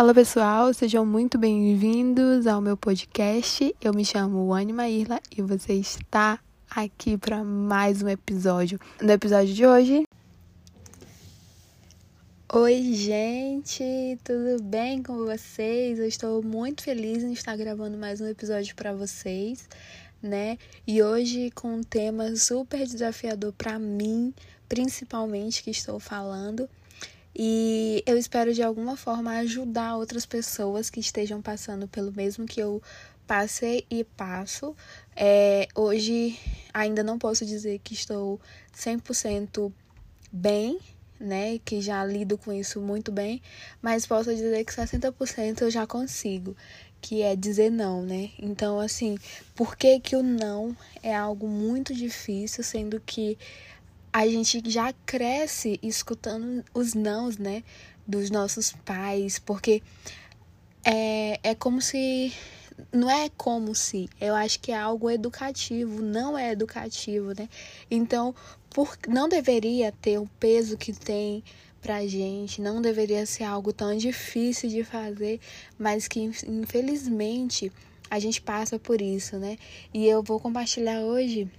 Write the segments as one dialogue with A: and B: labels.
A: Fala pessoal, sejam muito bem-vindos ao meu podcast. Eu me chamo Anima Irla e você está aqui para mais um episódio. No episódio de hoje. Oi, gente, tudo bem com vocês? Eu estou muito feliz em estar gravando mais um episódio para vocês, né? E hoje com um tema super desafiador para mim, principalmente que estou falando e eu espero de alguma forma ajudar outras pessoas que estejam passando pelo mesmo que eu passei e passo. É, hoje ainda não posso dizer que estou 100% bem, né? Que já lido com isso muito bem, mas posso dizer que 60% eu já consigo, que é dizer não, né? Então, assim, por que que o não é algo muito difícil, sendo que a gente já cresce escutando os nãos, né, dos nossos pais, porque é, é como se. Não é como se, eu acho que é algo educativo, não é educativo, né? Então, por, não deveria ter o peso que tem pra gente, não deveria ser algo tão difícil de fazer, mas que infelizmente a gente passa por isso, né? E eu vou compartilhar hoje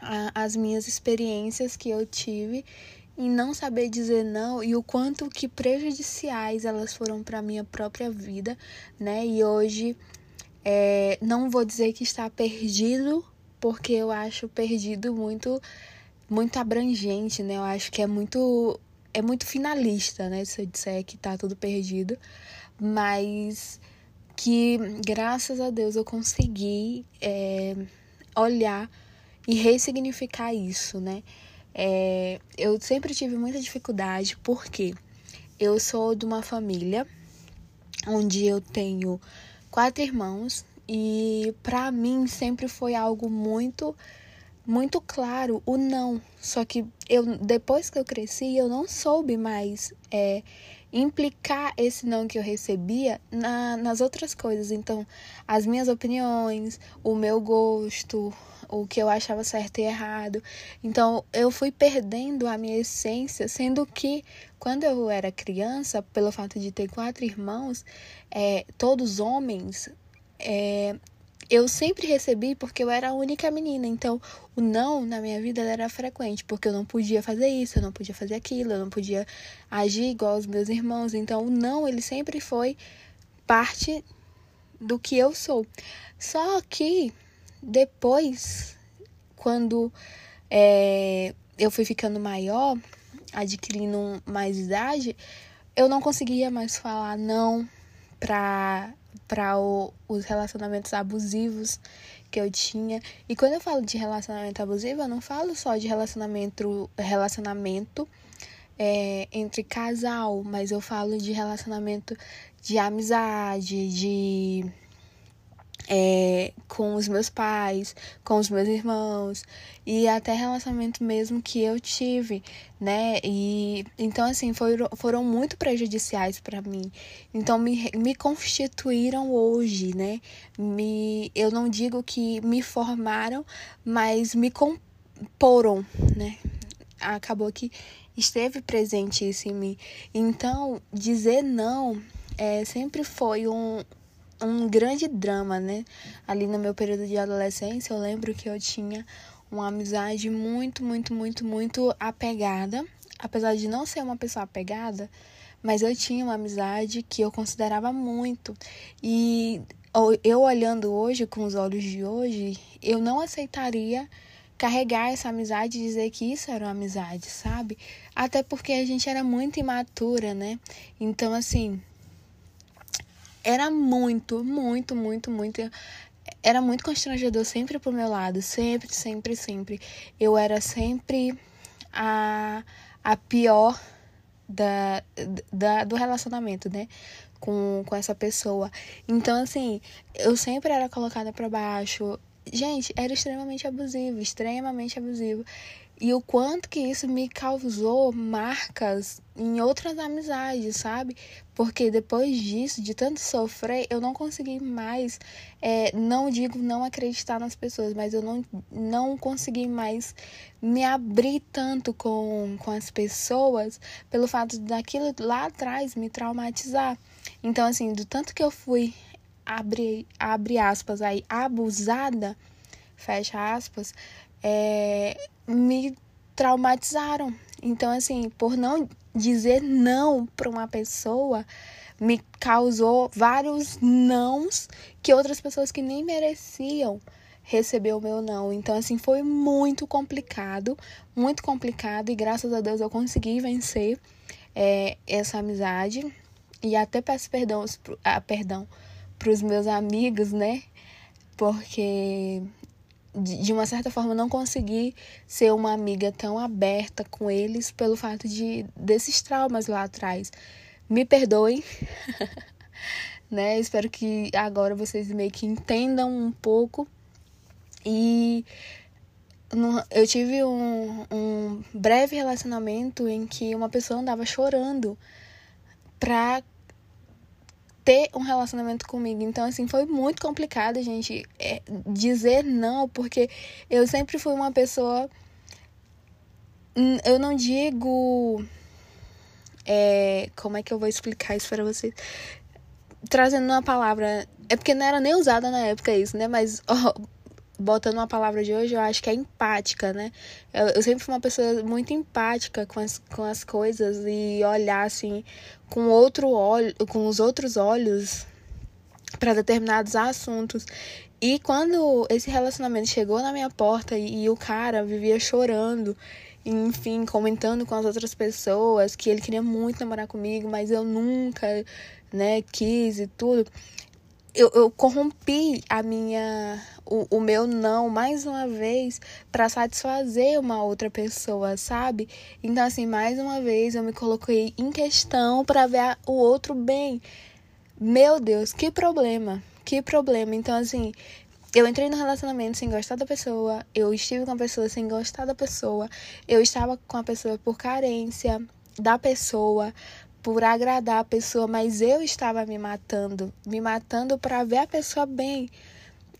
A: a, as minhas experiências que eu tive em não saber dizer não e o quanto que prejudiciais elas foram para minha própria vida, né? E hoje é, não vou dizer que está perdido, porque eu acho perdido muito muito abrangente, né? Eu acho que é muito é muito finalista, né? Se eu disser que tá tudo perdido, mas que graças a Deus eu consegui é, olhar e ressignificar isso, né? É, eu sempre tive muita dificuldade porque eu sou de uma família onde eu tenho quatro irmãos e para mim sempre foi algo muito muito claro o não. Só que eu depois que eu cresci eu não soube mais é, implicar esse não que eu recebia na, nas outras coisas. Então, as minhas opiniões, o meu gosto, o que eu achava certo e errado. Então, eu fui perdendo a minha essência, sendo que quando eu era criança, pelo fato de ter quatro irmãos, é, todos homens, é, eu sempre recebi porque eu era a única menina. Então, o não na minha vida era frequente, porque eu não podia fazer isso, eu não podia fazer aquilo, eu não podia agir igual os meus irmãos. Então, o não, ele sempre foi parte do que eu sou. Só que depois, quando é, eu fui ficando maior, adquirindo mais idade, eu não conseguia mais falar não para os relacionamentos abusivos que eu tinha. E quando eu falo de relacionamento abusivo, eu não falo só de relacionamento relacionamento é, entre casal, mas eu falo de relacionamento de amizade, de é, com os meus pais, com os meus irmãos e até relacionamento mesmo que eu tive, né? E então assim foram, foram muito prejudiciais para mim. Então me, me constituíram hoje, né? Me eu não digo que me formaram, mas me comporam, né? Acabou que esteve presente isso em mim. Então dizer não é, sempre foi um, um grande drama, né? Ali no meu período de adolescência, eu lembro que eu tinha uma amizade muito, muito, muito, muito apegada. Apesar de não ser uma pessoa apegada, mas eu tinha uma amizade que eu considerava muito. E eu olhando hoje, com os olhos de hoje, eu não aceitaria carregar essa amizade e dizer que isso era uma amizade, sabe? Até porque a gente era muito imatura, né? Então, assim, era muito, muito, muito, muito. Era muito constrangedor sempre pro meu lado. Sempre, sempre, sempre. Eu era sempre a, a pior da, da, do relacionamento, né? Com, com essa pessoa. Então, assim, eu sempre era colocada para baixo. Gente, era extremamente abusivo, extremamente abusivo. E o quanto que isso me causou marcas em outras amizades, sabe? Porque depois disso, de tanto sofrer, eu não consegui mais, é, não digo não acreditar nas pessoas, mas eu não, não consegui mais me abrir tanto com, com as pessoas pelo fato daquilo lá atrás me traumatizar. Então, assim, do tanto que eu fui, abre, abre aspas aí, abusada, fecha aspas, é, me traumatizaram. Então, assim, por não dizer não para uma pessoa, me causou vários nãos que outras pessoas que nem mereciam receber o meu não. Então, assim, foi muito complicado, muito complicado, e graças a Deus eu consegui vencer é, essa amizade. E até peço perdão, ah, perdão para os meus amigos, né? Porque de uma certa forma não consegui ser uma amiga tão aberta com eles pelo fato de desses traumas lá atrás. Me perdoem. né? Espero que agora vocês meio que entendam um pouco. E eu tive um, um breve relacionamento em que uma pessoa andava chorando pra ter um relacionamento comigo. Então, assim, foi muito complicado, gente, é, dizer não, porque eu sempre fui uma pessoa. Hum, eu não digo. É, como é que eu vou explicar isso para vocês? Trazendo uma palavra. É porque não era nem usada na época isso, né? Mas botando uma palavra de hoje, eu acho que é empática, né? Eu, eu, sempre fui uma pessoa muito empática com as, com as coisas e olhar assim com outro olho, com os outros olhos para determinados assuntos. E quando esse relacionamento chegou na minha porta e, e o cara vivia chorando, enfim, comentando com as outras pessoas que ele queria muito namorar comigo, mas eu nunca, né, quis e tudo eu, eu corrompi a minha o, o meu não mais uma vez para satisfazer uma outra pessoa, sabe? Então assim, mais uma vez eu me coloquei em questão para ver o outro bem. Meu Deus, que problema. Que problema. Então assim, eu entrei no relacionamento sem gostar da pessoa, eu estive com a pessoa sem gostar da pessoa, eu estava com a pessoa por carência da pessoa, por agradar a pessoa, mas eu estava me matando, me matando para ver a pessoa bem.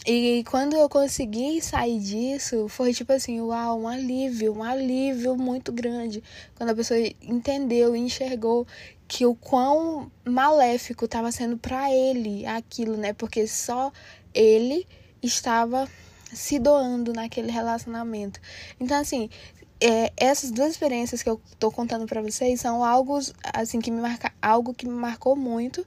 A: E quando eu consegui sair disso, foi tipo assim, uau, um alívio, um alívio muito grande. Quando a pessoa entendeu e enxergou que o quão maléfico estava sendo para ele aquilo, né? Porque só ele estava se doando naquele relacionamento. Então, assim, é, essas duas experiências que eu tô contando para vocês são algo assim que me marca algo que me marcou muito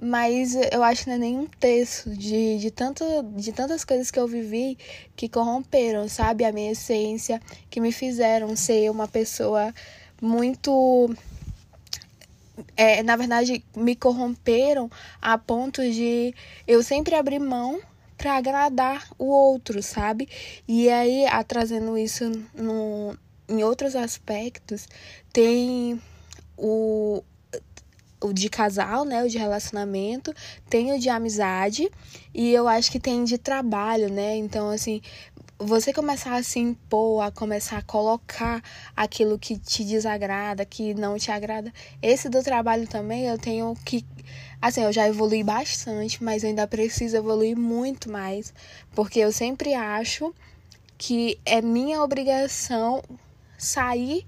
A: mas eu acho que não é nem um terço de, de, tanto, de tantas coisas que eu vivi que corromperam, sabe? A minha essência, que me fizeram ser uma pessoa muito. É, na verdade, me corromperam a ponto de eu sempre abrir mão para agradar o outro, sabe? E aí, trazendo isso no, em outros aspectos, tem o, o de casal, né, o de relacionamento, tem o de amizade e eu acho que tem de trabalho, né? Então, assim, você começar a se impor, a começar a colocar aquilo que te desagrada, que não te agrada. Esse do trabalho também eu tenho que. Assim, eu já evolui bastante, mas ainda preciso evoluir muito mais, porque eu sempre acho que é minha obrigação sair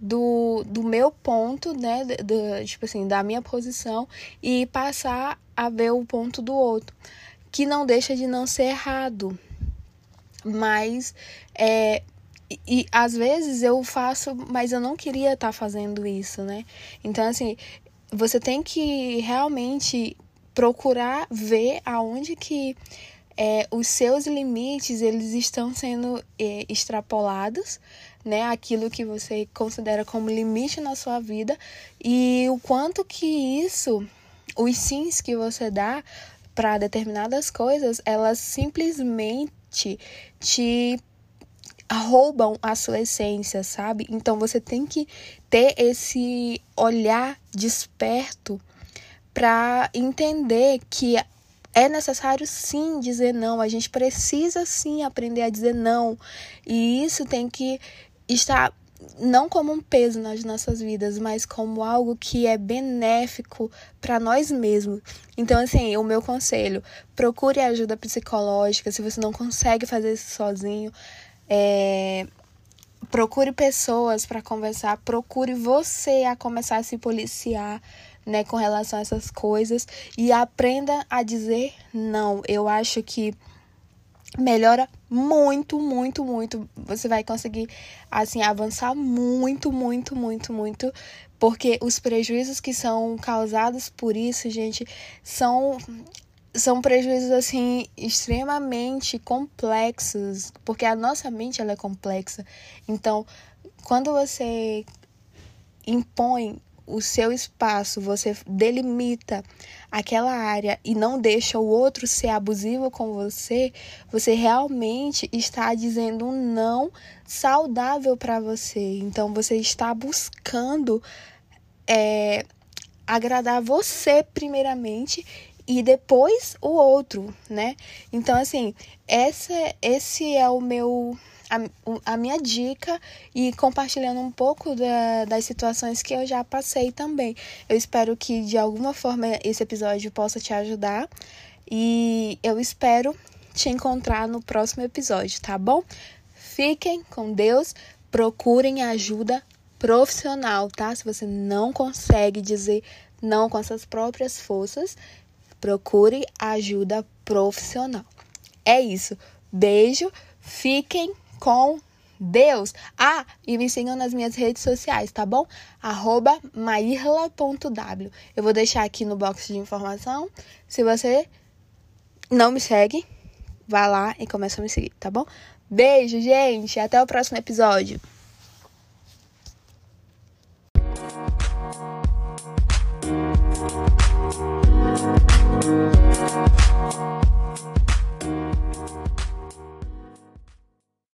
A: do, do meu ponto, né, do, tipo assim, da minha posição e passar a ver o ponto do outro, que não deixa de não ser errado, mas é, e, e às vezes eu faço, mas eu não queria estar tá fazendo isso, né? Então assim, você tem que realmente procurar ver aonde que é, os seus limites eles estão sendo é, extrapolados, né? Aquilo que você considera como limite na sua vida e o quanto que isso, os sims que você dá para determinadas coisas, elas simplesmente te roubam a sua essência, sabe? Então você tem que ter esse olhar desperto para entender que é necessário sim dizer não, a gente precisa sim aprender a dizer não. E isso tem que estar não como um peso nas nossas vidas, mas como algo que é benéfico para nós mesmos. Então, assim, o meu conselho: procure ajuda psicológica se você não consegue fazer isso sozinho. É, procure pessoas para conversar, procure você a começar a se policiar né, com relação a essas coisas e aprenda a dizer não. Eu acho que melhora muito, muito, muito. Você vai conseguir assim avançar muito, muito, muito, muito, porque os prejuízos que são causados por isso, gente, são são prejuízos assim extremamente complexos, porque a nossa mente ela é complexa. Então, quando você impõe o seu espaço, você delimita aquela área e não deixa o outro ser abusivo com você, você realmente está dizendo um não saudável para você. Então você está buscando é, agradar você primeiramente e depois o outro, né? Então assim, essa, esse é o meu a, a minha dica e compartilhando um pouco da, das situações que eu já passei também. Eu espero que de alguma forma esse episódio possa te ajudar e eu espero te encontrar no próximo episódio, tá bom? Fiquem com Deus, procurem ajuda profissional, tá? Se você não consegue dizer não com suas próprias forças, procure ajuda profissional. É isso. Beijo, fiquem com Deus. Ah, e me sigam nas minhas redes sociais, tá bom? Arroba mairla.w. Eu vou deixar aqui no box de informação. Se você não me segue, vá lá e começa a me seguir, tá bom? Beijo, gente. Até o próximo episódio.